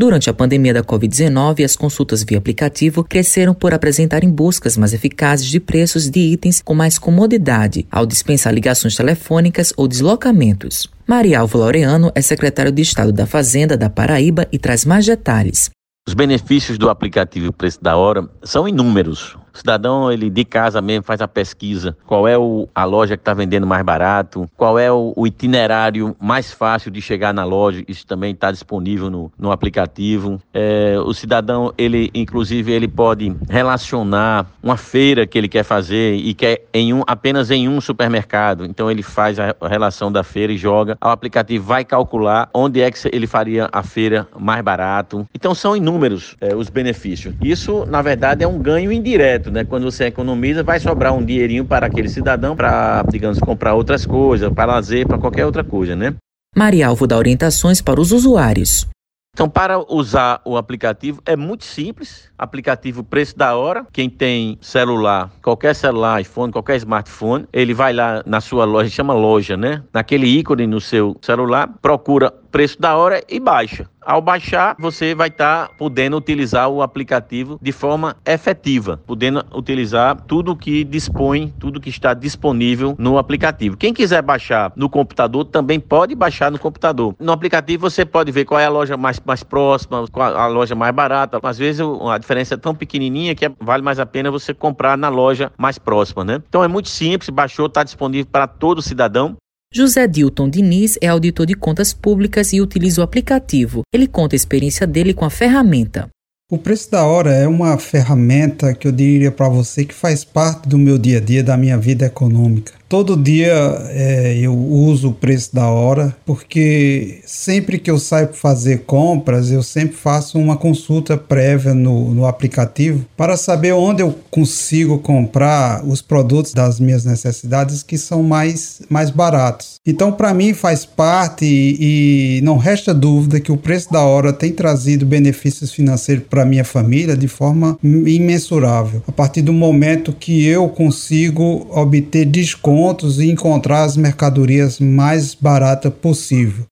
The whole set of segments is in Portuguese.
Durante a pandemia da Covid-19, as consultas via aplicativo cresceram por apresentarem buscas mais eficazes de preços de itens com mais comodidade, ao dispensar ligações telefônicas ou deslocamentos. Maria Alvo Laureano é secretário de Estado da Fazenda da Paraíba e traz mais detalhes. Os benefícios do aplicativo Preço da Hora são inúmeros. O cidadão, ele de casa mesmo faz a pesquisa, qual é o, a loja que está vendendo mais barato, qual é o, o, itinerário mais fácil de chegar na loja, isso também está disponível no, no aplicativo. É, o cidadão, ele inclusive, ele pode relacionar uma feira que ele quer fazer e quer em um, apenas em um supermercado. Então ele faz a, relação da feira e joga. O aplicativo vai calcular onde é que ele faria a feira mais barato. Então são inúmeros é, os benefícios. Isso, na verdade, é um ganho indireto né? Quando você economiza, vai sobrar um dinheirinho para aquele cidadão para, digamos, comprar outras coisas, para lazer, para qualquer outra coisa, né? Maria Alvo dá orientações para os usuários. Então, para usar o aplicativo é muito simples. Aplicativo Preço da Hora. Quem tem celular, qualquer celular, iPhone, qualquer smartphone, ele vai lá na sua loja, chama loja, né? Naquele ícone no seu celular, procura preço da hora e baixa. Ao baixar, você vai estar tá podendo utilizar o aplicativo de forma efetiva, podendo utilizar tudo que dispõe, tudo que está disponível no aplicativo. Quem quiser baixar no computador também pode baixar no computador. No aplicativo você pode ver qual é a loja mais, mais próxima, qual a loja mais barata. Às vezes a diferença é tão pequenininha que vale mais a pena você comprar na loja mais próxima, né? Então é muito simples, baixou, está disponível para todo cidadão. José Dilton Diniz é auditor de contas públicas e utiliza o aplicativo. Ele conta a experiência dele com a ferramenta. O preço da hora é uma ferramenta que eu diria para você que faz parte do meu dia a dia, da minha vida econômica. Todo dia é, eu uso o preço da hora, porque sempre que eu saio para fazer compras, eu sempre faço uma consulta prévia no, no aplicativo para saber onde eu consigo comprar os produtos das minhas necessidades que são mais, mais baratos. Então, para mim, faz parte e, e não resta dúvida que o preço da hora tem trazido benefícios financeiros para minha família de forma imensurável. A partir do momento que eu consigo obter desconto pontos e encontrar as mercadorias mais baratas possível.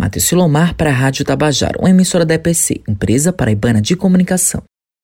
Matheus Silomar para a Rádio Tabajara, uma emissora da EPC, empresa paraibana de comunicação.